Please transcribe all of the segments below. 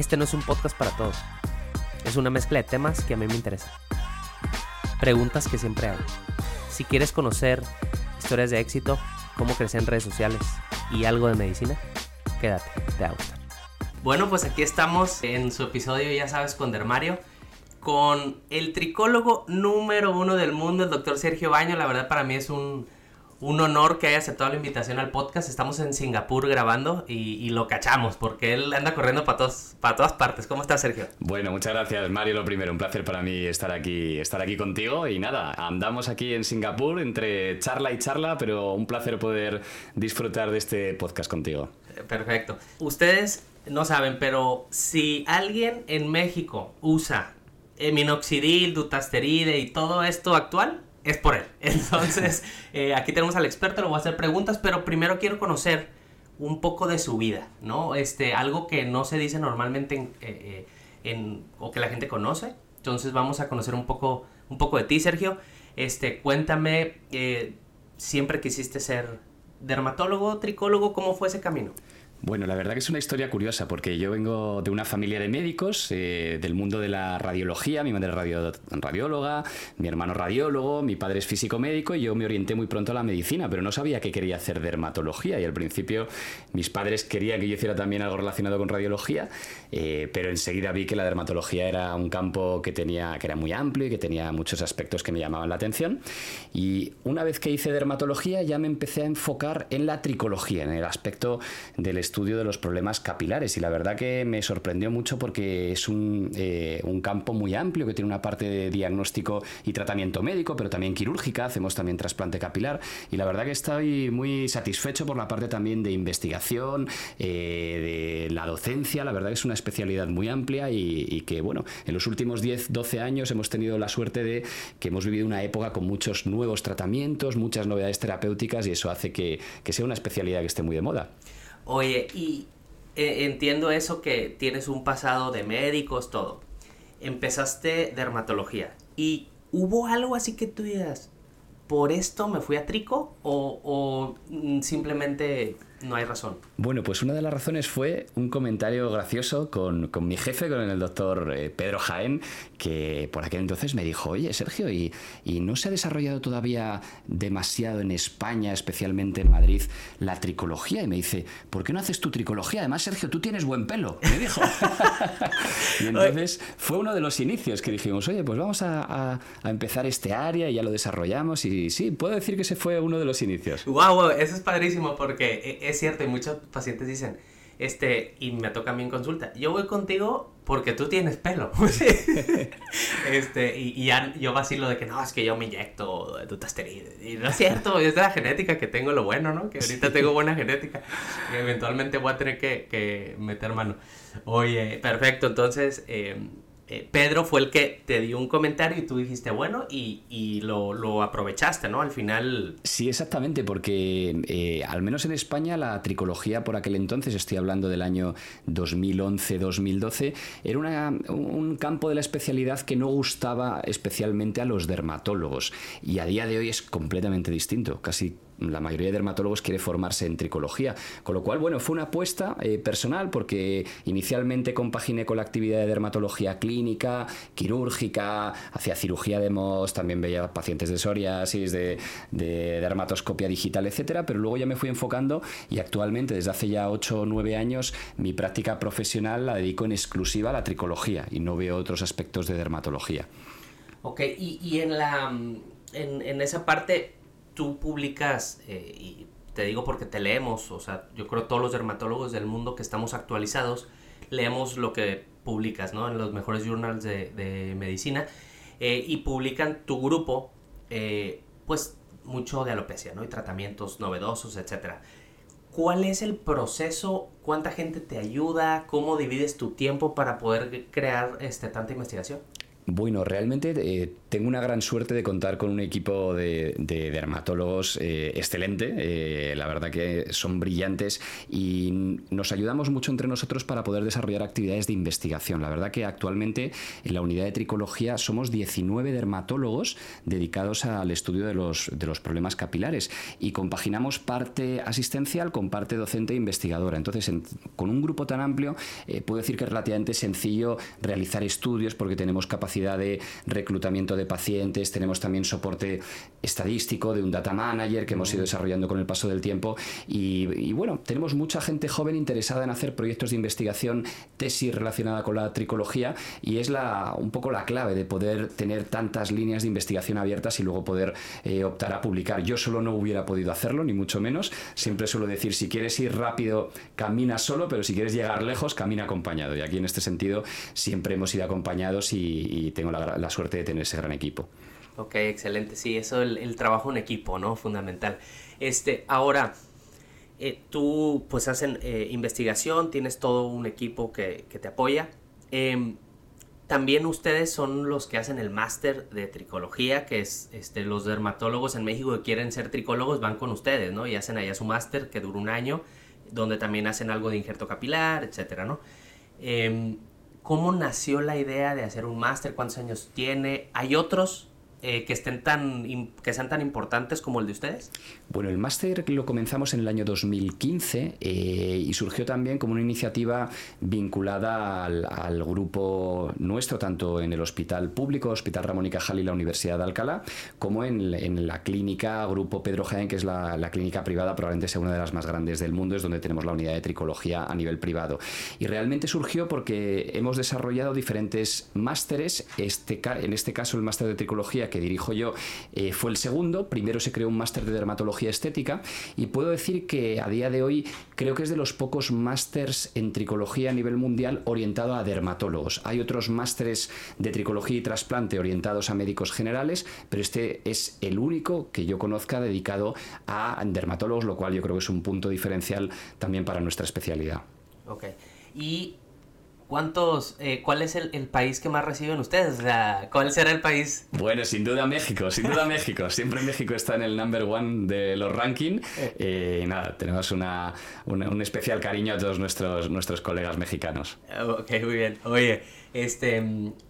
Este no es un podcast para todos. Es una mezcla de temas que a mí me interesan. Preguntas que siempre hago. Si quieres conocer historias de éxito, cómo crecer en redes sociales y algo de medicina, quédate, te va. Bueno, pues aquí estamos en su episodio, ya sabes, con Dermario, con el tricólogo número uno del mundo, el doctor Sergio Baño. La verdad para mí es un un honor que haya aceptado la invitación al podcast. Estamos en Singapur grabando y, lo cachamos porque él anda corriendo para para todas partes. ¿Cómo estás, Sergio? Bueno, muchas gracias, Mario. Lo primero, un placer para mí estar aquí, estar aquí contigo. Y nada, andamos aquí en Singapur entre charla y charla, pero un placer poder disfrutar de este podcast contigo. Eh, perfecto. Ustedes no saben, pero si alguien en México usa minoxidil, dutasteride y todo esto actual, es por él. Entonces, eh, aquí tenemos al experto, le voy a hacer preguntas, pero primero quiero conocer un poco de su vida, ¿no? Este, algo que no se dice normalmente en, eh, eh, o que la gente conoce. Entonces vamos a conocer un poco, un poco de ti, Sergio. Este, cuéntame, siempre quisiste ser dermatólogo, tricólogo, ¿cómo fue ese camino? Bueno, la verdad que es una historia curiosa porque yo vengo de una familia de médicos, eh, del mundo de la radiología, mi madre es radióloga, mi hermano radiólogo, mi padre es físico médico y yo me orienté muy pronto a la medicina, pero no sabía que quería hacer dermatología. Y al principio mis padres querían que yo hiciera también algo relacionado con radiología, eh, pero enseguida vi que la dermatología era un campo que, tenía, que era muy amplio y que tenía muchos aspectos que me llamaban la atención. Y una vez que hice dermatología ya me empecé a enfocar en la tricología, en el aspecto del estudio de los problemas capilares. Y la verdad que me sorprendió mucho porque es un, eh, un campo muy amplio que tiene una parte de diagnóstico y tratamiento médico, pero también quirúrgica, hacemos también trasplante capilar. Y la verdad que estoy muy satisfecho por la parte también de investigación, eh, de la docencia, la verdad que es una especialidad muy amplia y, que bueno, en los últimos 10, 12 años hemos tenido la suerte de que hemos vivido una época con muchos nuevos tratamientos, muchas novedades terapéuticas y eso hace que, que sea una especialidad que esté muy de moda. Oye, y eh, entiendo eso que tienes un pasado de médicos, todo. Empezaste dermatología. ¿Y hubo algo así que tú digas, por esto me fui a Trico? ¿O, mm, simplemente no hay razón. Bueno, pues una de las razones fue un comentario gracioso con, con mi jefe, con el doctor eh, Pedro Jaén, que por aquel entonces me dijo, oye Sergio, ¿y, ¿y, no se ha desarrollado todavía demasiado en España, especialmente en Madrid, la tricología? Y me dice, ¿por qué no haces tu tricología? Además, Sergio, tú tienes buen pelo, me dijo. y entonces fue uno de los inicios que dijimos, oye, pues vamos a, a, empezar este área y ya lo desarrollamos. Y sí, puedo decir que ese fue uno de los inicios. Wow, wow eso es padrísimo porque eh, es cierto, y muchos pacientes dicen, este, y me toca a mí en consulta, yo voy contigo porque tú tienes pelo. este, y, ya yo vacilo de que no, es que yo me inyecto dutasteride. Y no es cierto, es de la genética que tengo lo bueno, ¿no? Que ahorita tengo buena genética. Y eventualmente voy a tener que, que meter mano. Oye, perfecto, entonces... Eh, eh, Pedro fue el que te dio un comentario y tú dijiste, bueno, y, lo, aprovechaste, ¿no? Al final... Sí, exactamente, porque eh, al menos en España la tricología por aquel entonces, estoy hablando del año 2011-2012, era un campo de la especialidad que no gustaba especialmente a los dermatólogos y a día de hoy es completamente distinto, casi la mayoría de dermatólogos quiere formarse en tricología. Con lo cual, bueno, fue una apuesta eh, personal porque inicialmente compaginé con la actividad de dermatología clínica, quirúrgica, hacía cirugía de MOS, también veía pacientes de psoriasis, de, de dermatoscopia digital, etcétera, pero luego ya me fui enfocando y actualmente, desde hace ya 8 o 9 años, mi práctica profesional la dedico en exclusiva a la tricología y no veo otros aspectos de dermatología. Ok, y, y en, la, en, en esa parte tú publicas, eh, y te digo porque te leemos, o sea, yo creo todos los dermatólogos del mundo que estamos actualizados, leemos lo que publicas, ¿no? En los mejores journals de, medicina, eh, y publican tu grupo, eh, pues mucho de alopecia, ¿no? Y tratamientos novedosos, etcétera. ¿Cuál es el proceso? ¿Cuánta gente te ayuda? ¿Cómo divides tu tiempo para poder crear este, tanta investigación? Bueno, realmente eh, tengo una gran suerte de contar con un equipo de, dermatólogos eh, excelente. Eh, la verdad que son brillantes y nos ayudamos mucho entre nosotros para poder desarrollar actividades de investigación. La verdad que actualmente en la unidad de tricología somos 19 dermatólogos dedicados al estudio de los, de los problemas capilares y compaginamos parte asistencial con parte docente e investigadora. Entonces, con un grupo tan amplio, puedo decir que es relativamente sencillo realizar estudios porque tenemos capacidad de reclutamiento de pacientes, tenemos también soporte estadístico de un data manager que hemos ido desarrollando con el paso del tiempo y, bueno, tenemos mucha gente joven interesada en hacer proyectos de investigación, tesis relacionada con la tricología y es la, un poco la clave de poder tener tantas líneas de investigación abiertas y luego poder eh, optar a publicar. Yo solo no hubiera podido hacerlo, ni mucho menos. Siempre suelo decir, si quieres ir rápido, camina solo, pero si quieres llegar lejos, camina acompañado. Y aquí en este sentido siempre hemos ido acompañados y, tengo la, suerte de tener ese gran equipo. Ok, excelente. Sí, eso, el, el trabajo en equipo, ¿no? Fundamental. Este, ahora, eh, tú pues hacen eh, investigación, tienes todo un equipo que, que te apoya. Em, también ustedes son los que hacen el máster de tricología, que es este, los dermatólogos en México que quieren ser tricólogos van con ustedes, ¿no? Y hacen allá su máster que dura un año, donde también hacen algo de injerto capilar, etcétera, ¿no? ¿Cómo nació la idea de hacer un máster? ¿Cuántos años tiene? ¿Hay otros eh, que estén tan que sean tan importantes como el de ustedes? Bueno, el máster lo comenzamos en el año 2015 eh, y surgió también como una iniciativa vinculada al, grupo nuestro, tanto en el hospital público, Hospital Ramón y Cajal y la Universidad de Alcalá, como en, la clínica Grupo Pedro Jaén, que es la, clínica privada, probablemente sea una de las más grandes del mundo, es donde tenemos la unidad de tricología a nivel privado. Y realmente surgió porque hemos desarrollado diferentes másteres, este, en este caso el máster de tricología que dirijo yo, eh, fue el segundo. Primero se creó un máster de dermatología estética y puedo decir que a día de hoy creo que es de los pocos másters en tricología a nivel mundial orientado a dermatólogos. Hay otros másteres de tricología y trasplante orientados a médicos generales, pero este es el único que yo conozca dedicado a dermatólogos, lo cual yo creo que es un punto diferencial también para nuestra especialidad. Ok. Y ¿Cuántos, eh, ¿Cuál es el, país que más reciben ustedes? O sea, ¿cuál será el país? Bueno, sin duda México, sin duda México. Siempre México está en el number one de los rankings. Eh, y nada, tenemos una, un especial cariño a todos nuestros, nuestros colegas mexicanos. Ok, muy bien. Oye, este,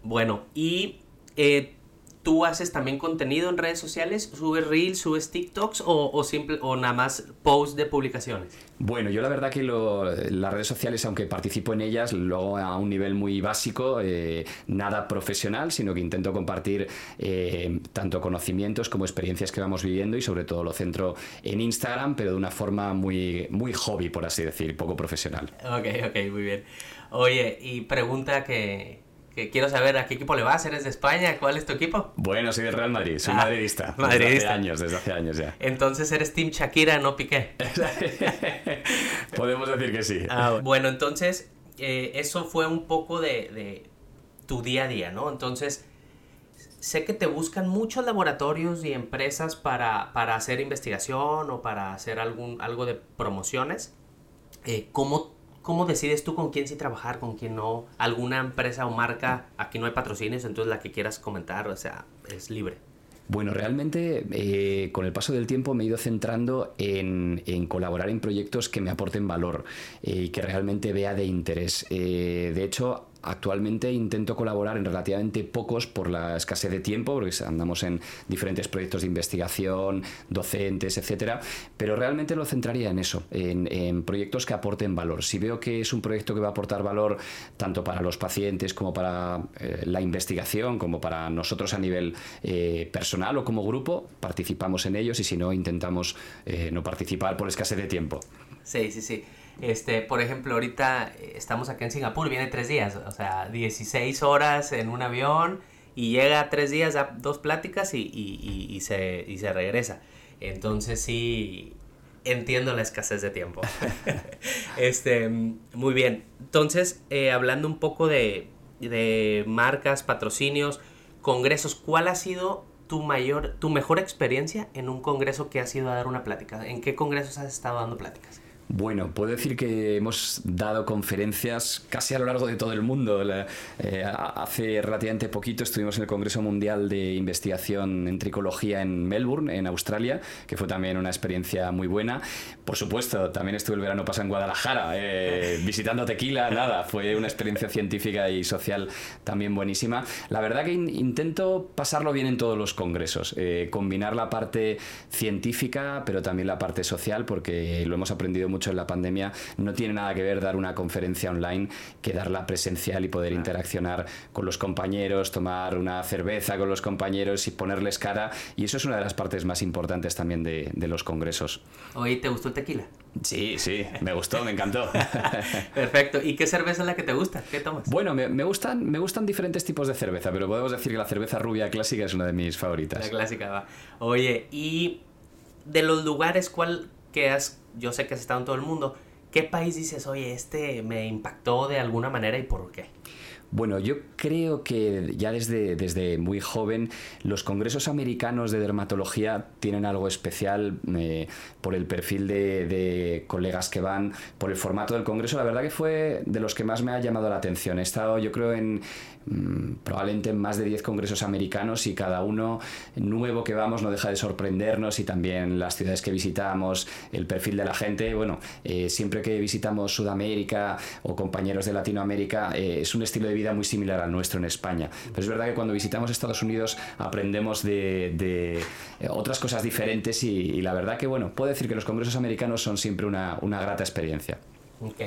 bueno, y eh, ¿Tú haces también contenido en redes sociales? ¿Subes reels, subes TikToks o, o, simple, o nada más posts de publicaciones? Bueno, yo la verdad que las redes sociales, aunque participo en ellas, lo hago a un nivel muy básico, eh, nada profesional, sino que intento compartir eh, tanto conocimientos como experiencias que vamos viviendo y sobre todo lo centro en Instagram, pero de una forma muy, muy hobby, por así decir, poco profesional. Ok, ok, muy bien. Oye, y pregunta que, que quiero saber a qué equipo le vas, ¿eres de España? ¿Cuál es tu equipo? Bueno, soy del Real Madrid, soy ah, madridista. Madridista. Desde hace años, desde hace años ya. Entonces eres Team Shakira, no Piqué. Podemos decir que sí. Ah, bueno, entonces eh, eso fue un poco de, de, tu día a día, ¿no? Entonces, sé que te buscan muchos laboratorios y empresas para, para hacer investigación o para hacer algún, algo de promociones. Eh, ¿Cómo ¿Cómo decides tú con quién sí trabajar, con quién no? ¿Alguna empresa o marca? Aquí no hay patrocinios, entonces la que quieras comentar, o sea, es libre. Bueno, realmente eh, con el paso del tiempo me he ido centrando en, colaborar en proyectos que me aporten valor eh, y que realmente vea de interés. Eh, de hecho, Actualmente intento colaborar en relativamente pocos por la escasez de tiempo, porque andamos en diferentes proyectos de investigación, docentes, etcétera, pero realmente lo centraría en eso, en, proyectos que aporten valor. Si veo que es un proyecto que va a aportar valor tanto para los pacientes como para eh, la investigación, como para nosotros a nivel eh, personal o como grupo, participamos en ellos y si no, intentamos eh, no participar por escasez de tiempo. Sí, sí, sí. Este, por ejemplo, ahorita eh, estamos acá en Singapur, viene tres días, o sea, 16 horas en un avión y llega tres días a dos pláticas y, se, regresa. Entonces sí, entiendo la escasez de tiempo. este, muy bien. Entonces, eh, hablando un poco de, de marcas, patrocinios, congresos, ¿cuál ha sido tu mayor, tu mejor experiencia en un congreso que has ido a dar una plática? ¿En qué congresos has estado dando pláticas? Bueno, puedo decir que hemos dado conferencias casi a lo largo de todo el mundo. Eh, hace relativamente poquito estuvimos en el Congreso Mundial de Investigación en Tricología en Melbourne, en Australia, que fue también una experiencia muy buena. Por supuesto, también estuve el verano pasado en Guadalajara, eh, visitando Tequila, nada, fue una experiencia científica y social también buenísima. La verdad que intento pasarlo bien en todos los congresos, eh, combinar la parte científica, pero también la parte social, porque lo hemos aprendido mucho en la pandemia, no tiene nada que ver dar una conferencia online que darla presencial y poder interaccionar con los compañeros, tomar una cerveza con los compañeros y ponerles cara. Y eso es una de las partes más importantes también de, los congresos. Oye, ¿te gustó el tequila? Sí, sí, me gustó, me encantó. Perfecto. ¿Y qué cerveza es la que te gusta? ¿Qué tomas? Bueno, me, me, gustan, me gustan diferentes tipos de cerveza, pero podemos decir que la cerveza rubia clásica es una de mis favoritas. La clásica, va. Oye, y de los lugares, ¿cuál que has yo sé que has estado en todo el mundo, ¿qué país dices, oye, este me impactó de alguna manera y por qué? Bueno, yo creo que ya desde, desde muy joven los congresos americanos de dermatología tienen algo especial eh, por el perfil de, de, colegas que van, por el formato del congreso. La verdad que fue de los que más me ha llamado la atención. He estado, yo creo, en, Mm, probablemente más de 10 congresos americanos y cada uno nuevo que vamos no deja de sorprendernos y también las ciudades que visitamos, el perfil de la gente. Bueno, eh, siempre que visitamos Sudamérica o compañeros de Latinoamérica eh, es un estilo de vida muy similar al nuestro en España. Pero es verdad que cuando visitamos Estados Unidos aprendemos de, eh, otras cosas diferentes y, la verdad que bueno, puedo decir que los congresos americanos son siempre una, una grata experiencia. Ok,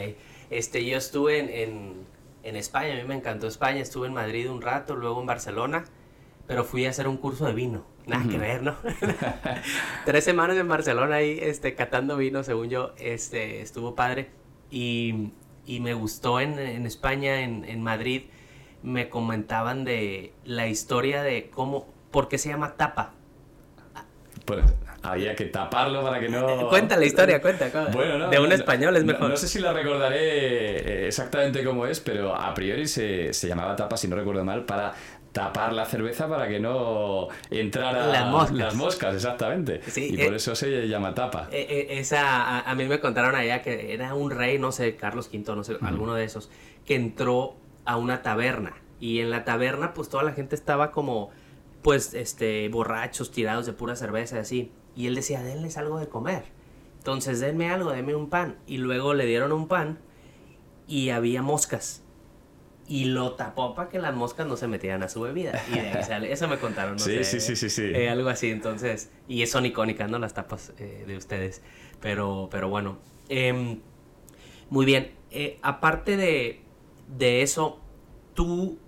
este, yo estuve en España, a mí me encantó España, estuve en Madrid un rato, luego en Barcelona, pero fui a hacer un curso de vino, nada que ver, ¿no? Tres semanas en Barcelona ahí, este, catando vino, según yo, este, estuvo padre, y, y me gustó en, en España, en, en, Madrid, me comentaban de la historia de cómo, por qué se llama tapa. Pues había que taparlo para que no... Cuenta la historia, cuenta. Bueno, de un español es mejor. No, sé si la recordaré exactamente cómo es, pero a priori se, se llamaba tapa, si no recuerdo mal, para tapar la cerveza para que no entrara las moscas, las moscas exactamente. y por eh, eso se llama tapa. Eh, eh, esa, a, mí me contaron allá que era un rey, no sé, Carlos V, no sé, alguno de esos, que entró a una taberna. Y en la taberna, pues toda la gente estaba como, pues, este, borrachos, tirados de pura cerveza y así. Y él decía, denles algo de comer. Entonces, denme algo, denme un pan. Y luego le dieron un pan y había moscas. Y lo tapó para que las moscas no se metieran a su bebida. Y eso me contaron, no sí, Sí, sí, sí, sí. Eh, algo así, entonces. Y son icónicas, ¿no? Las tapas eh, de ustedes. Pero, pero bueno. Em, muy bien. Eh, aparte de, de eso, tú.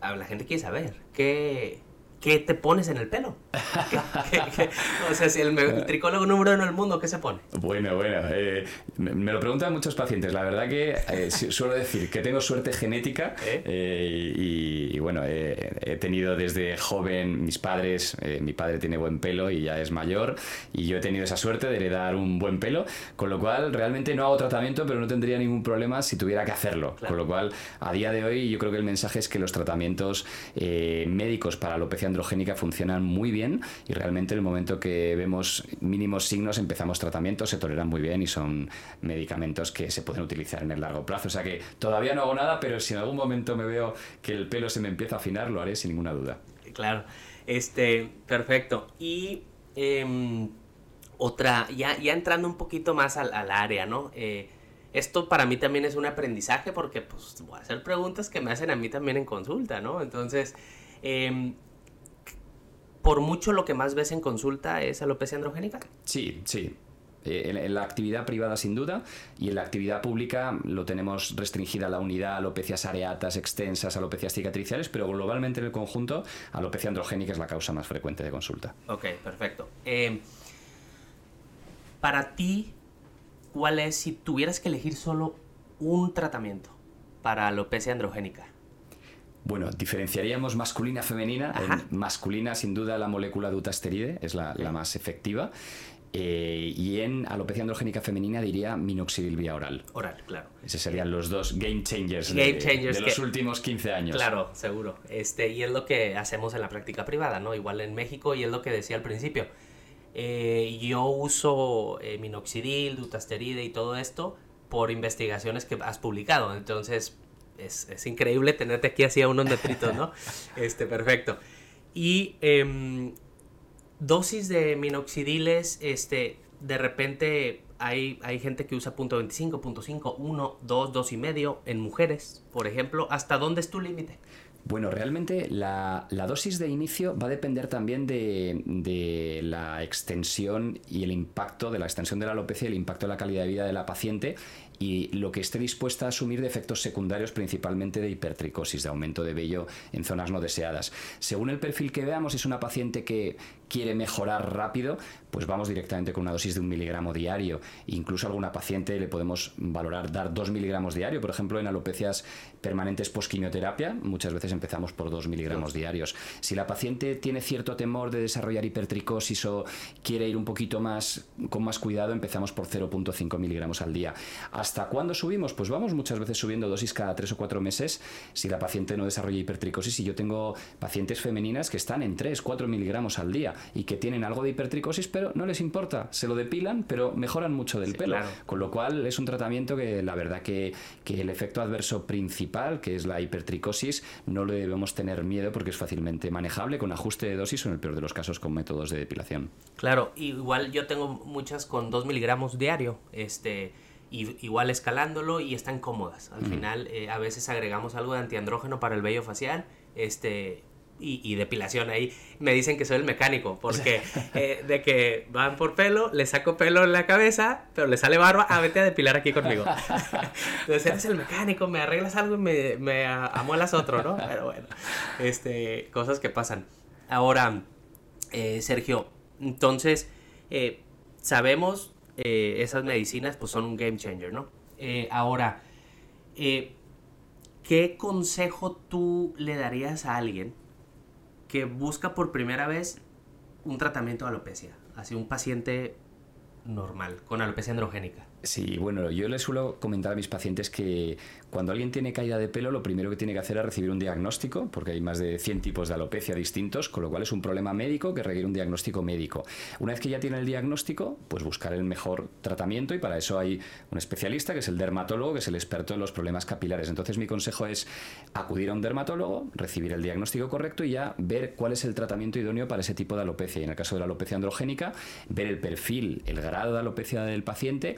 La gente quiere saber. ¿Qué, ¿qué te pones en el pelo? o sea, si el, tricólogo número uno del mundo, ¿qué se pone? Bueno, bueno. Eh, me, lo preguntan muchos pacientes. La verdad que eh, suelo decir que tengo suerte genética ¿Eh? y, bueno, he tenido desde joven mis padres, mi padre tiene buen pelo y ya es mayor y yo he tenido esa suerte de heredar un buen pelo, con lo cual realmente no hago tratamiento, pero no tendría ningún problema si tuviera que hacerlo. Con lo cual, a día de hoy yo creo que el mensaje es que los tratamientos médicos para alopecia androgénica funcionan muy bien y realmente en el momento que vemos mínimos signos empezamos tratamientos, se toleran muy bien y son medicamentos que se pueden utilizar en el largo plazo. O sea que todavía no hago nada, pero si en algún momento me veo que el pelo se me empieza a afinar, lo haré sin ninguna duda. Claro, este, perfecto. Y em, otra, ya, ya entrando un poquito más al, área, ¿no? Eh, esto para mí también es un aprendizaje porque pues voy a hacer preguntas que me hacen a mí también en consulta, ¿no? Entonces, eh, por mucho lo que más ves en consulta es alopecia androgénica. Sí, sí. Eh, en, la actividad privada sin duda y en la actividad pública lo tenemos restringida a la unidad alopecias areatas extensas, alopecias cicatriciales, pero globalmente en el conjunto alopecia androgénica es la causa más frecuente de consulta. Ok, perfecto. Eh, para ti, ¿cuál es si tuvieras que elegir solo un tratamiento para alopecia androgénica? Bueno, diferenciaríamos masculina femenina. En masculina, sin duda, la molécula dutasteride es la, más efectiva. Eh, y en alopecia androgénica femenina diría minoxidil vía oral. Oral, claro. Esos serían los dos game changers, de, los últimos 15 años. Claro, seguro. Este, y es lo que hacemos en la práctica privada, ¿no? Igual en México, y es lo que decía al principio. Eh, yo uso eh, minoxidil, dutasteride y todo esto por investigaciones que has publicado. Entonces, es, increíble tenerte aquí así a unos metritos, ¿no? este, perfecto. Y em, dosis de minoxidiles, este, de repente hay, hay gente que usa punto .25, punto .5, 1, 2, 2 y medio en mujeres, por ejemplo. ¿Hasta dónde es tu límite? Bueno, realmente la, dosis de inicio va a depender también de, de, la extensión y el impacto de la extensión de la alopecia y el impacto de la calidad de vida de la paciente y lo que esté dispuesta a asumir de efectos secundarios principalmente de hipertricosis, de aumento de vello en zonas no deseadas. Según el perfil que veamos, es una paciente que quiere mejorar rápido, pues vamos directamente con una dosis de un miligramo diario. Incluso a alguna paciente le podemos valorar dar dos miligramos diario. Por ejemplo, en alopecias permanentes post-quimioterapia, muchas veces empezamos por dos miligramos diarios. Si la paciente tiene cierto temor de desarrollar hipertricosis o quiere ir un poquito más con más cuidado, empezamos por 0.5 miligramos al día. ¿Hasta cuándo subimos? Pues vamos muchas veces subiendo dosis cada tres o cuatro meses si la paciente no desarrolla hipertricosis. Y yo tengo pacientes femeninas que están en 3, 4 miligramos al día y que tienen algo de hipertricosis, pero no les importa, se lo depilan, pero mejoran mucho del pelo. Con lo cual es un tratamiento que la verdad que, que el efecto adverso principal, que es la hipertricosis, no le debemos tener miedo porque es fácilmente manejable con ajuste de dosis o en el peor de los casos con métodos de depilación. Claro, igual yo tengo muchas con 2 miligramos diario, este, igual escalándolo y están cómodas. Al final eh, a veces agregamos algo de antiandrógeno para el vello facial, este, y, depilación ahí. Me dicen que soy el mecánico, porque eh, de que van por pelo, le saco pelo en la cabeza, pero le sale barba, ah, vete a depilar aquí conmigo. Entonces eres el mecánico, me arreglas algo y me, me amuelas otro, ¿no? Pero bueno, este, cosas que pasan. Ahora, eh, Sergio, entonces, eh, esas medicinas pues son un game changer, ¿no? ahora, ¿qué consejo tú le darías a alguien que busca por primera vez un tratamiento de alopecia, así un paciente normal, con alopecia androgénica. Sí, bueno, yo le suelo comentar a mis pacientes que cuando alguien tiene caída de pelo, lo primero que tiene que hacer es recibir un diagnóstico, porque hay más de 100 tipos de alopecia distintos, con lo cual es un problema médico que requiere un diagnóstico médico. Una vez que ya tiene el diagnóstico, pues buscar el mejor tratamiento y para eso hay un especialista que es el dermatólogo, que es el experto en los problemas capilares. Entonces mi consejo es acudir a un dermatólogo, recibir el diagnóstico correcto y ya ver cuál es el tratamiento idóneo para ese tipo de alopecia. Y en el caso de la alopecia androgénica, ver el perfil, el grado de alopecia del paciente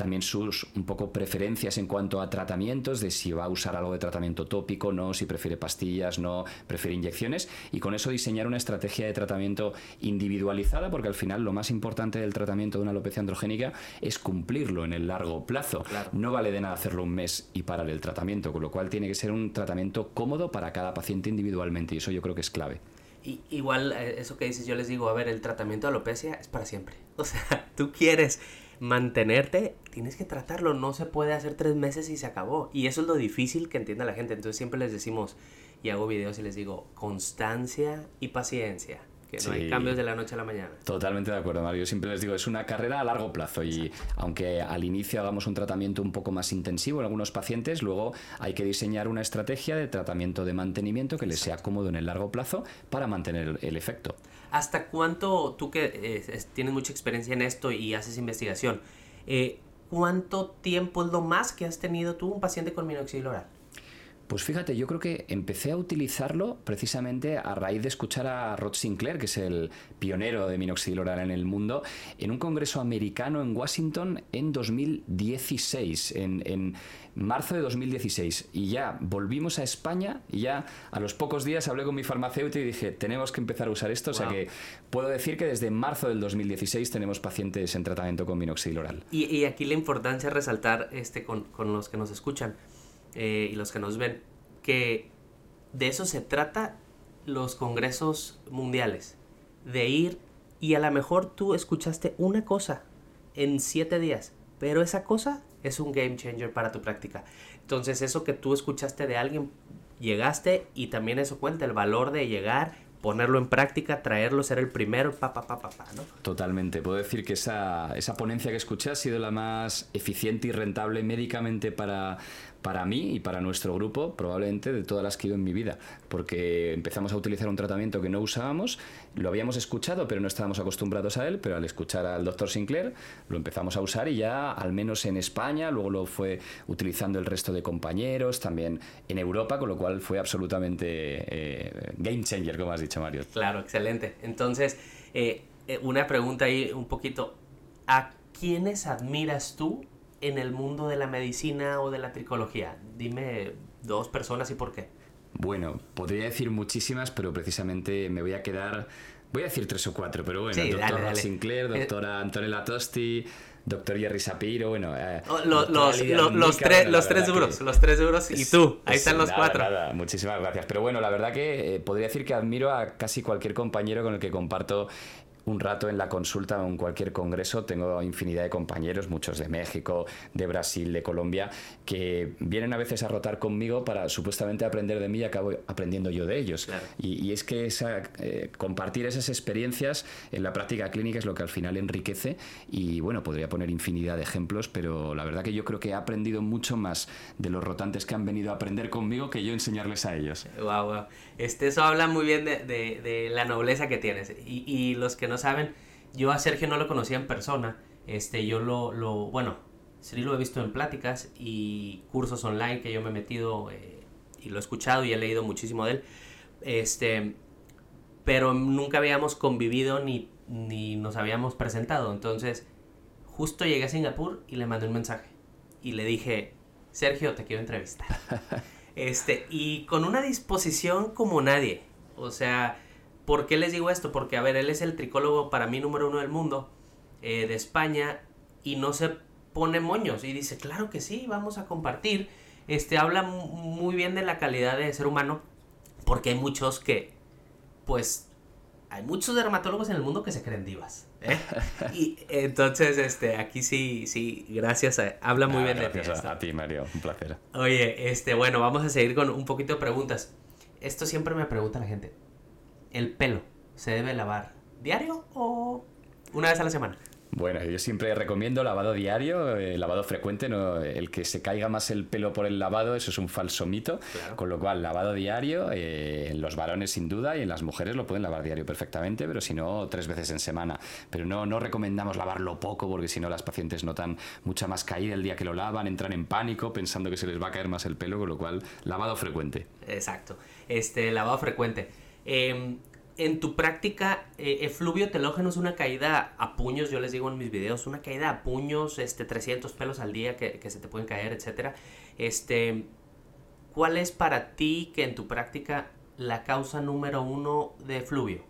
también sus un poco preferencias en cuanto a tratamientos, de si va a usar algo de tratamiento tópico, no, si prefiere pastillas, no, prefiere inyecciones, y con eso diseñar una estrategia de tratamiento individualizada, porque al final lo más importante del tratamiento de una alopecia androgénica es cumplirlo en el largo plazo. No vale de nada hacerlo un mes y parar el tratamiento, con lo cual tiene que ser un tratamiento cómodo para cada paciente individualmente, y eso yo creo que es clave. Y, igual, eh, eso que dices, yo les digo, a ver, el tratamiento de alopecia es para siempre. O sea, tú quieres mantenerte, tienes que tratarlo. No se puede hacer tres meses y se acabó. Y eso es lo difícil que entienda la gente. Entonces siempre les decimos, y hago videos y les digo, constancia y paciencia. Que no hay cambios de la noche a la mañana. Totalmente de acuerdo, Mario. Siempre les digo, es una carrera a largo plazo y aunque al inicio hagamos un tratamiento un poco más intensivo en algunos pacientes, luego hay que diseñar una estrategia de tratamiento de mantenimiento que les sea cómodo en el largo plazo para mantener el efecto. ¿Hasta cuánto, tú que eh, tienes mucha experiencia en esto y haces investigación, eh, cuánto tiempo es lo más que has tenido tú un paciente con minoxidil oral? Pues fíjate, yo creo que empecé a utilizarlo precisamente a raíz de escuchar a Rod Sinclair, que es el pionero de minoxidil oral en el mundo, en un congreso americano en Washington en 2016, en, marzo de 2016. Y ya volvimos a España y ya a los pocos días hablé con mi farmacéutico y dije, tenemos que empezar a usar esto. O sea que puedo decir que desde marzo del 2016 tenemos pacientes en tratamiento con minoxidil oral. Y, aquí la importancia es resaltar este, con, con los que nos escuchan eh, y los que nos ven, que de eso se trata los congresos mundiales, de ir y a lo mejor tú escuchaste una cosa en siete días, pero esa cosa es un game changer para tu práctica. Entonces eso que tú escuchaste de alguien, llegaste y también eso cuenta, el valor de llegar ponerlo en práctica, traerlo, ser el primero, pa, pa, pa, pa, ¿no? Totalmente. Puedo decir que esa, esa ponencia que escuché ha sido la más eficiente y rentable médicamente para, para mí y para nuestro grupo, probablemente de todas las que he ido en mi vida, porque empezamos a utilizar un tratamiento que no usábamos, lo habíamos escuchado, pero no estábamos acostumbrados a él, pero al escuchar al doctor Sinclair lo empezamos a usar y ya, al menos en España, luego lo fue utilizando el resto de compañeros, también en Europa, con lo cual fue absolutamente eh, game changer, como has dicho, Mario. Claro, excelente. Entonces, eh, eh, una pregunta ahí un poquito. ¿A quiénes admiras tú en el mundo de la medicina o de la tricología? Dime dos personas y por qué. Bueno, podría decir muchísimas, pero precisamente me voy a quedar. Voy a decir tres o cuatro, pero bueno, sí, doctor Sinclair, doctora Antonella Tosti, doctor Jerry Sapiro, bueno. Eh, oh, los, los, tres, los tres duros, los tres duros y tú, ahí están los cuatro. muchísimas gracias. Pero bueno, la verdad que eh, podría decir que admiro a casi cualquier compañero con el que comparto un rato en la consulta o en cualquier congreso. Tengo infinidad de compañeros, muchos de México, de Brasil, de Colombia, que vienen a veces a rotar conmigo para supuestamente aprender de mí y acabo aprendiendo yo de ellos. Y, es que esa, eh, compartir esas experiencias en la práctica clínica es lo que al final enriquece y bueno, podría poner infinidad de ejemplos, pero la verdad que yo creo que he aprendido mucho más de los rotantes que han venido a aprender conmigo que yo enseñarles a ellos. Wow, wow. Este, eso habla muy bien de, de, la nobleza que tienes. Y, y los que no saben, yo a Sergio no lo conocía en persona. Este, yo lo, lo bueno, sí lo he visto en pláticas y cursos online que yo me he metido eh, y lo he escuchado y he leído muchísimo de él. Este, pero nunca habíamos convivido ni, ni nos habíamos presentado. Entonces, justo llegué a Singapur y le mandé un mensaje. Y le dije, Sergio, te quiero entrevistar. Este, y con una disposición como nadie. O sea, ¿por qué les digo esto? Porque, a ver, él es el tricólogo para mí número uno del mundo, eh, de España, y no se pone moños. Y dice, claro que sí, vamos a compartir. Este, habla muy bien de la calidad de ser humano, porque hay muchos que, pues, hay muchos dermatólogos en el mundo que se creen divas. ¿eh? Y entonces, este, aquí sí, sí, gracias. habla muy bien de ti. A, ti, Mario, un placer. Oye, este, bueno, vamos a seguir con un poquito de preguntas. Esto siempre me pregunta la gente. ¿El pelo se debe lavar diario o una vez a la semana? Bueno, yo siempre recomiendo lavado diario, eh, lavado frecuente, no, el que se caiga más el pelo por el lavado, eso es un falso mito, con lo cual lavado diario, eh, en los varones sin duda y en las mujeres lo pueden lavar diario perfectamente, pero si no, tres veces en semana. Pero no, no recomendamos lavarlo poco porque si no las pacientes notan mucha más caída el día que lo lavan, entran en pánico pensando que se les va a caer más el pelo, con lo cual lavado frecuente. Exacto, este lavado frecuente. Em, en tu práctica, eh, efluvio telógeno es una caída a puños, yo les digo en mis videos, una caída a puños, este, 300 pelos al día que, se te pueden caer, etcétera. Este, ¿Cuál es para ti que en tu práctica la causa número uno de efluvio?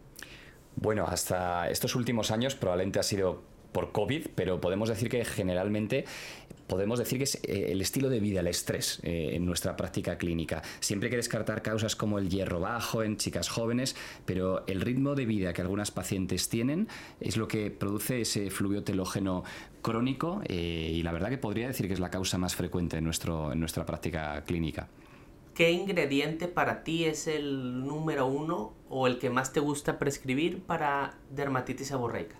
Bueno, hasta estos últimos años probablemente ha sido por COVID, pero podemos decir que generalmente podemos decir que es eh, el estilo de vida, el estrés eh, en nuestra práctica clínica. Siempre hay que descartar causas como el hierro bajo en chicas jóvenes, pero el ritmo de vida que algunas pacientes tienen es lo que produce ese fluvio telógeno crónico eh, y la verdad que podría decir que es la causa más frecuente en, nuestro, en nuestra práctica clínica. ¿Qué ingrediente para ti es el número uno o el que más te gusta prescribir para dermatitis seborreica?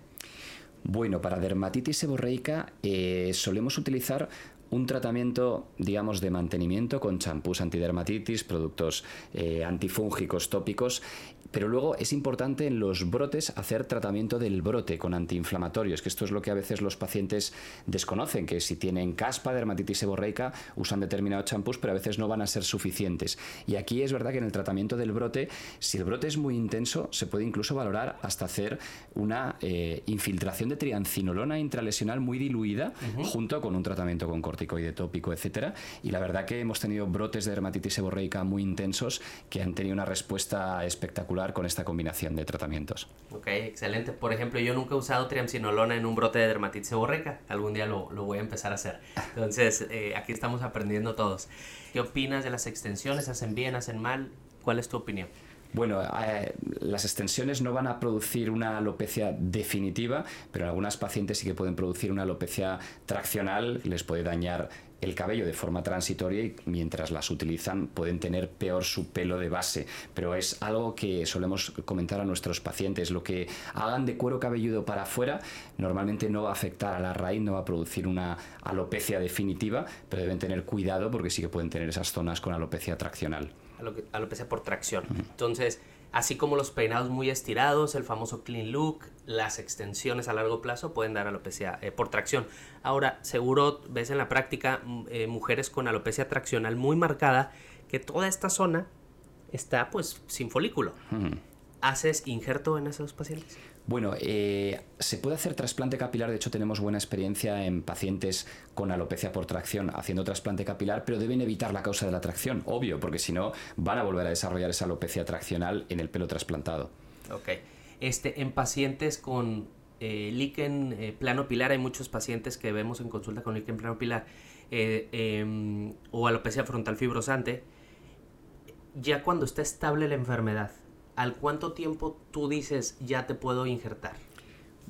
Bueno, para dermatitis seborreica eh, solemos utilizar un tratamiento, digamos, de mantenimiento con champús antidermatitis, productos eh, antifúngicos tópicos pero luego es importante en los brotes hacer tratamiento del brote con antiinflamatorios, que esto es lo que a veces los pacientes desconocen, que si tienen caspa, dermatitis seborreica, usan determinados champús, pero a veces no van a ser suficientes. Y aquí es verdad que en el tratamiento del brote, si el brote es muy intenso, se puede incluso valorar hasta hacer una eh, infiltración de triancinolona intralesional muy diluida junto con un tratamiento con corticoide tópico, etcétera. Y la verdad que hemos tenido brotes de dermatitis seborreica muy intensos que han tenido una respuesta espectacular con esta combinación de tratamientos. Ok, excelente. Por ejemplo, yo nunca he usado triamcinolona en un brote de dermatitis seborreica. Algún día lo, lo voy a empezar a hacer. Entonces, eh, aquí estamos aprendiendo todos. ¿Qué opinas de las extensiones? ¿Hacen bien, hacen mal? ¿Cuál es tu opinión? Bueno, eh, las extensiones no van a producir una alopecia definitiva, pero en algunas pacientes sí que pueden producir una alopecia traccional, les puede dañar el cabello de forma transitoria y mientras las utilizan pueden tener peor su pelo de base. Pero es algo que solemos comentar a nuestros pacientes. Lo que hagan de cuero cabelludo para afuera normalmente no va a afectar a la raíz, no va a producir una alopecia definitiva, pero deben tener cuidado porque sí que pueden tener esas zonas con alopecia traccional. Alopecia por tracción. Entonces, así como los peinados muy estirados, el famoso clean look, las extensiones a largo plazo pueden dar alopecia eh, por tracción. Ahora, seguro ves en la práctica mm, eh, mujeres con alopecia traccional muy marcada que toda esta zona está pues sin folículo. ¿Haces injerto en esos pacientes? Bueno, eh, se puede hacer trasplante capilar, de hecho tenemos buena experiencia en pacientes con alopecia por tracción haciendo trasplante capilar, pero deben evitar la causa de la tracción, obvio, porque si no van a volver a desarrollar esa alopecia traccional en el pelo trasplantado. Ok. Este, en pacientes con eh, líquen eh, plano pilar, hay muchos pacientes que vemos en consulta con líquen plano pilar eh, em, o alopecia frontal fibrosante, ya cuando está estable la enfermedad, ¿al cuánto tiempo tú dices ya te puedo injertar?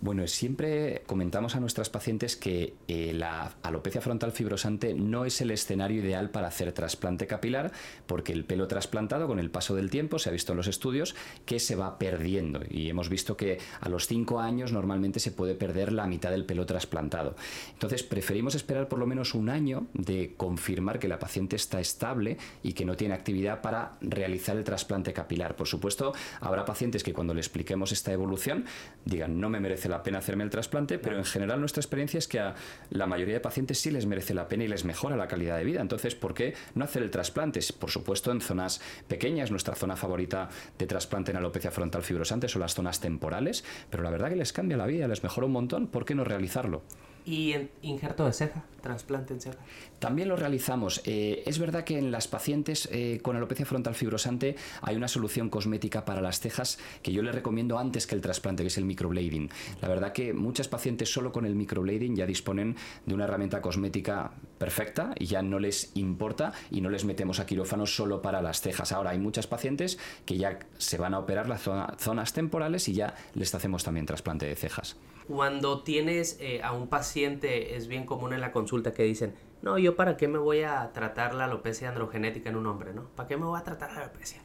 Bueno, siempre comentamos a nuestras pacientes que eh, la alopecia frontal fibrosante no es el escenario ideal para hacer trasplante capilar porque el pelo trasplantado con el paso del tiempo, se ha visto en los estudios, que se va perdiendo y hemos visto que a los 5 años normalmente se puede perder la mitad del pelo trasplantado. Entonces preferimos esperar por lo menos un año de confirmar que la paciente está estable y que no tiene actividad para realizar el trasplante capilar. Por supuesto, habrá pacientes que cuando le expliquemos esta evolución digan no me merece la pena hacerme el trasplante, pero en general nuestra experiencia es que a la mayoría de pacientes sí les merece la pena y les mejora la calidad de vida. Entonces, ¿por qué no hacer el trasplante? Por supuesto, en zonas pequeñas, nuestra zona favorita de trasplante en alopecia frontal fibrosante son las zonas temporales, pero la verdad que les cambia la vida, les mejora un montón, ¿por qué no realizarlo? ¿Y injerto de ceja? ¿Trasplante en ceja? También lo realizamos. Eh, es verdad que en las pacientes eh, con alopecia frontal fibrosante hay una solución cosmética para las cejas que yo les recomiendo antes que el trasplante, que es el microblading. La verdad que muchas pacientes solo con el microblading ya disponen de una herramienta cosmética perfecta y ya no les importa y no les metemos a quirófano solo para las cejas. Ahora hay muchas pacientes que ya se van a operar las zonas temporales y ya les hacemos también trasplante de cejas. Cuando tienes eh, a un paciente, es bien común en la consulta que dicen, no, yo para qué me voy a tratar la alopecia androgenética en un hombre, ¿no? ¿Para qué me voy a tratar la alopecia?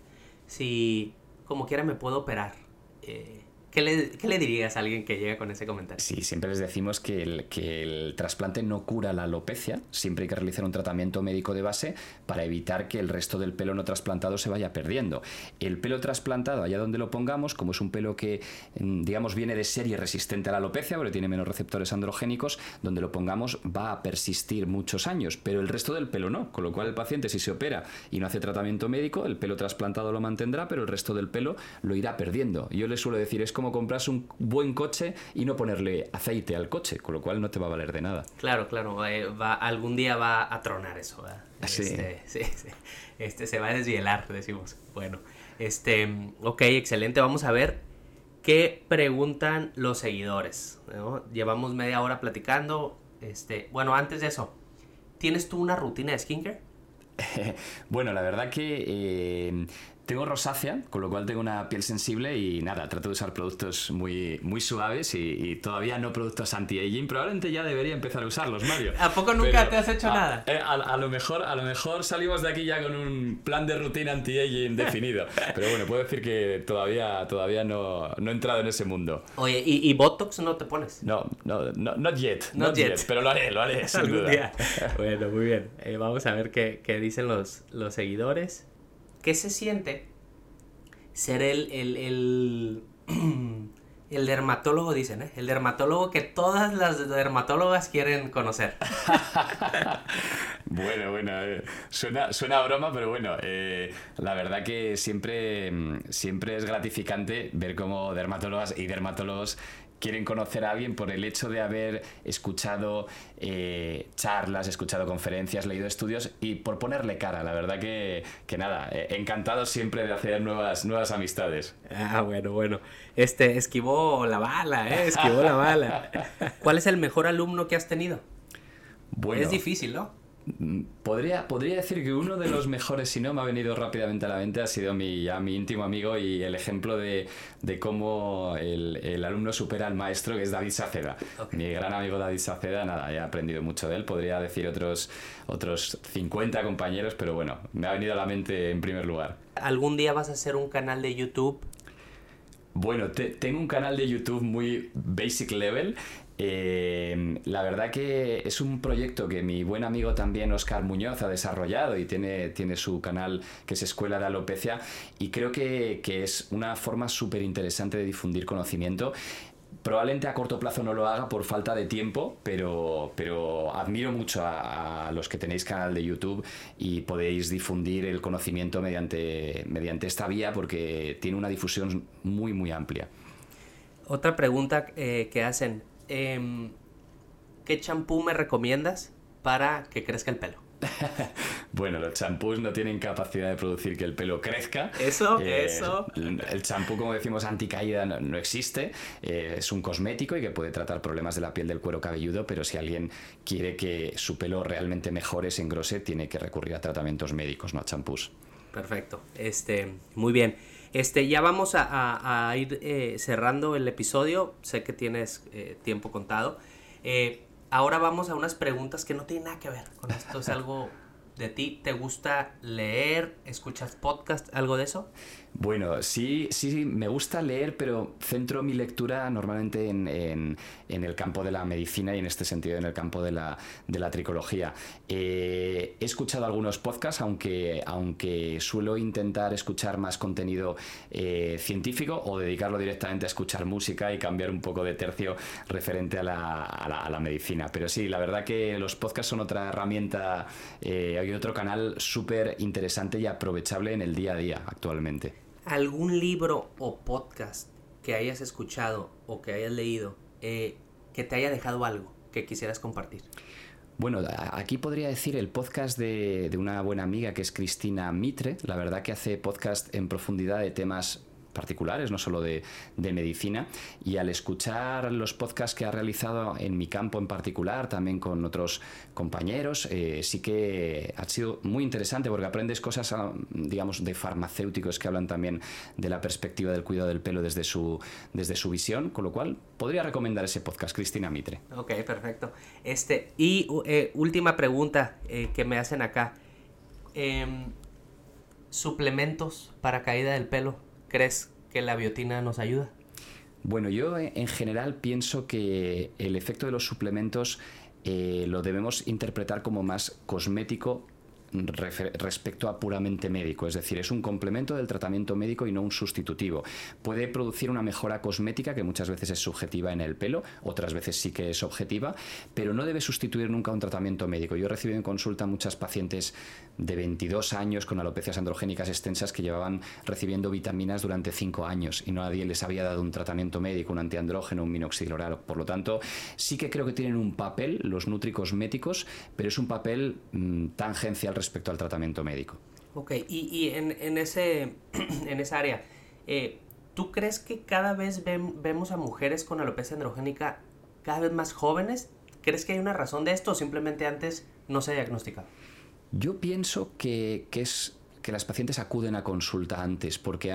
Si como quiera me puedo operar. Eh, ¿Qué le, dirías a alguien que llega con ese comentario? Sí, siempre les decimos que el, que el trasplante no cura la alopecia, siempre hay que realizar un tratamiento médico de base para evitar que el resto del pelo no trasplantado se vaya perdiendo. El pelo trasplantado, allá donde lo pongamos, como es un pelo que, mm, digamos, viene de serie resistente a la alopecia, porque tiene menos receptores androgénicos, donde lo pongamos va a persistir muchos años, pero el resto del pelo no, con lo cual el paciente si se opera y no hace tratamiento médico, el pelo trasplantado lo mantendrá, pero el resto del pelo lo irá perdiendo. Yo le suelo decir, es como comprarse un buen coche y no ponerle aceite al coche, con lo cual no te va a valer de nada. Claro, claro, eh, va, algún día va a tronar eso. Sí. Este, sí, sí. Este se va a desvielar, decimos. Bueno, este, ok, excelente. Vamos a ver qué preguntan los seguidores. Llevamos media hora platicando. Este, bueno, antes de eso, ¿tienes tú una rutina de skincare? bueno, la verdad que eh, tengo rosácea, con lo cual tengo una piel sensible y nada, trato de usar productos muy, muy suaves y, todavía no productos anti-aging. Probablemente ya debería empezar a usarlos, Mario. ¿A poco nunca te has hecho nada? Eh, a, lo mejor, a lo mejor salimos de aquí ya con un plan de rutina anti-aging definido. Pero bueno, puedo decir que todavía, todavía no, no he entrado en ese mundo. Oye, ¿y, Botox no te pones? No, no, no not yet. Not, yet. Pero lo haré, lo haré, sin duda. Bueno, muy bien. Eh, vamos a ver qué, qué dicen los, los seguidores. ¿Qué se siente ser el, el, el, el dermatólogo, dicen, ¿eh? El dermatólogo que todas las dermatólogas quieren conocer. bueno, bueno, suena, suena a broma, pero bueno, eh, la verdad que siempre, siempre es gratificante ver cómo dermatólogas y dermatólogos quieren conocer a alguien por el hecho de haber escuchado eh, charlas, escuchado conferencias, leído estudios y por ponerle cara. La verdad que, que nada, eh, encantado siempre de hacer nuevas, nuevas amistades. Ah, bueno, bueno. Este, esquivó la bala, ¿eh? Esquivó la bala. ¿Cuál es el mejor alumno que has tenido? Bueno, es difícil, ¿no? Podría, podría decir que uno de los mejores, si no me ha venido rápidamente a la mente, ha sido mi, ya, mi íntimo amigo y el ejemplo de, de cómo el, el, alumno supera al maestro, que es David Saceda. Mi gran amigo David Saceda, nada, he aprendido mucho de él. Podría decir otros, otros 50 compañeros, pero bueno, me ha venido a la mente en primer lugar. ¿Algún día vas a hacer un canal de YouTube bueno, tengo un canal de YouTube muy basic level. Eh, la verdad que es un proyecto que mi buen amigo también Oscar Muñoz ha desarrollado y tiene, tiene su canal que es Escuela de Alopecia y creo que, que es una forma súper interesante de difundir conocimiento. Probablemente a corto plazo no lo haga por falta de tiempo, pero, pero admiro mucho a, los que tenéis canal de YouTube y podéis difundir el conocimiento mediante, mediante esta vía porque tiene una difusión muy, muy amplia. Otra pregunta eh, que hacen, em, ¿qué champú me recomiendas para que crezca el pelo? bueno, los champús no tienen capacidad de producir que el pelo crezca. Eso, eh, eso. El champú, como decimos, anticaída no, existe. Eh, es un cosmético y que puede tratar problemas de la piel del cuero cabelludo, pero si alguien quiere que su pelo realmente mejore, se engrose, tiene que recurrir a tratamientos médicos, no a champús. Perfecto. Este, muy bien. Este, ya vamos a, ir eh, cerrando el episodio. Sé que tienes tiempo contado. Ahora vamos a unas preguntas que no tienen nada que ver con esto. Es algo de ti. ¿Te gusta leer? ¿Escuchas podcast? ¿Algo de eso? Bueno, sí, sí, me gusta leer, pero centro mi lectura normalmente en, el campo de la medicina y en este sentido en el campo de la, tricología. Eh, he escuchado algunos podcasts, aunque, aunque suelo intentar escuchar más contenido eh, científico o dedicarlo directamente a escuchar música y cambiar un poco de tercio referente a la, medicina. Pero sí, la verdad que los podcasts son otra herramienta, eh, hay otro canal súper interesante y aprovechable en el día a día actualmente algún libro o podcast que hayas escuchado o que hayas leído eh, que te haya dejado algo que quisieras compartir. Bueno, aquí podría decir el podcast de, de, una buena amiga que es Cristina Mitre. La verdad que hace podcast en profundidad de temas particulares, no solo de, medicina. Y al escuchar los podcasts que ha realizado en mi campo en particular, también con otros compañeros, eh, sí que ha sido muy interesante porque aprendes cosas, ah, digamos, de farmacéuticos que hablan también de la perspectiva del cuidado del pelo desde su, desde su visión, con lo cual podría recomendar ese podcast, Cristina Mitre. Ok, perfecto. Este, y eh, última pregunta eh, que me hacen acá. Em, suplementos para caída del pelo crees que la biotina nos ayuda? Bueno, yo en general pienso que el efecto de los suplementos eh, lo debemos interpretar como más cosmético respecto a puramente médico, es decir, es un complemento del tratamiento médico y no un sustitutivo. Puede producir una mejora cosmética que muchas veces es subjetiva en el pelo, otras veces sí que es objetiva, pero no debe sustituir nunca un tratamiento médico. Yo he recibido en consulta muchas pacientes de 22 años con alopecias androgénicas extensas que llevaban recibiendo vitaminas durante 5 años y nadie les había dado un tratamiento médico, un antiandrógeno, un minoxidil oral. Por lo tanto, sí que creo que tienen un papel los nutricosméticos, pero es un papel mm, tangencial al tratamiento médico. Ok, y, en, ese, en esa área, eh, ¿tú crees que cada vez vemos a mujeres con alopecia androgénica cada vez más jóvenes? ¿Crees que hay una razón de esto o simplemente antes no se diagnosticaba? Yo pienso que, es que las pacientes acuden a consulta antes porque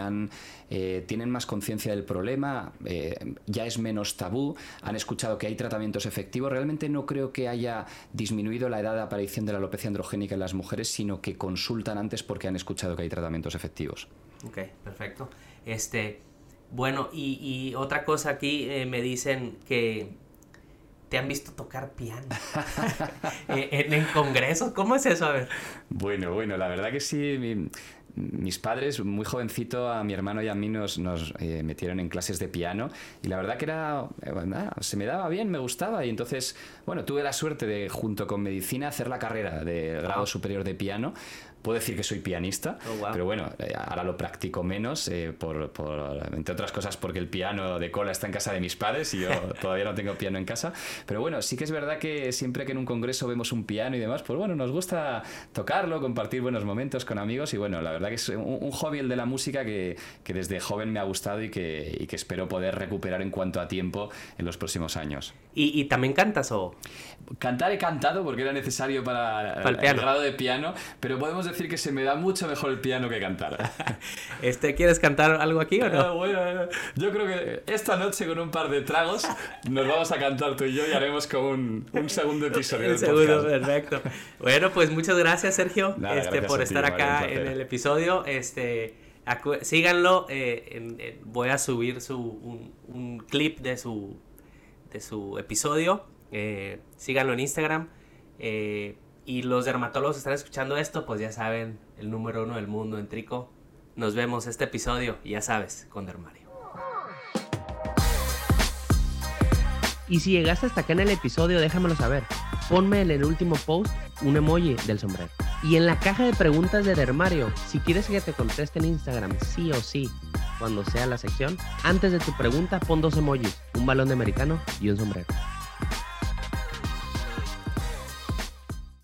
eh, tienen más conciencia del problema, eh, ya es menos tabú, han escuchado que hay tratamientos efectivos. Realmente no creo que haya disminuido la edad de aparición de la alopecia androgénica en las mujeres, sino que consultan antes porque han escuchado que hay tratamientos efectivos. Ok, perfecto. Este, bueno, y, otra cosa aquí eh, me dicen que te han visto tocar piano eh, en, en, congresos. ¿Cómo es eso? A ver. Bueno, bueno, la verdad que sí. mis padres, muy jovencito, a mi hermano y a mí nos, nos eh, metieron en clases de piano y la verdad que era, eh, se me daba bien, me gustaba y entonces, bueno, tuve la suerte de, junto con medicina, hacer la carrera de grado superior de piano puedo decir que soy pianista, Oh, wow. pero bueno, eh, ahora lo practico menos, eh, por, por- entre otras cosas porque el piano de cola está en casa de mis padres y yo todavía no tengo piano en casa. Pero bueno, sí que es verdad que siempre que en un congreso vemos un piano y demás, pues bueno, nos gusta tocarlo, compartir buenos momentos con amigos y bueno, la verdad que es un, un hobby el de la música que, que desde joven me ha gustado y que, y que espero poder recuperar en cuanto a tiempo en los próximos años. ¿Y, y también cantas o...? Cantar he cantado porque era necesario para, Para el piano. grado de piano, pero podemos decir que se me da mucho mejor el piano que cantar. Este, ¿Quieres cantar algo aquí o Ah, no? bueno, yo creo que esta noche con un par de tragos nos vamos a cantar tú y yo y haremos como un, un segundo episodio Seguro, podcast. perfecto. Bueno, pues muchas gracias, Sergio, Nada, este, gracias por ti, estar un acá en el episodio. Este, síganlo. eh, en- en- voy a subir su, un, un clip de su, de su episodio. eh, síganlo en Instagram. eh, y los dermatólogos están escuchando esto, pues ya saben, el número uno del mundo en Trico. Nos vemos este episodio, ya sabes, con Dermario. Y si llegaste hasta acá en el episodio, déjamelo saber. Ponme en el último post un emoji del sombrero. Y en la caja de preguntas de Dermario, si quieres que te conteste en Instagram, sí o sí, cuando sea la sección, antes de tu pregunta pon dos emojis, un balón de americano y un sombrero.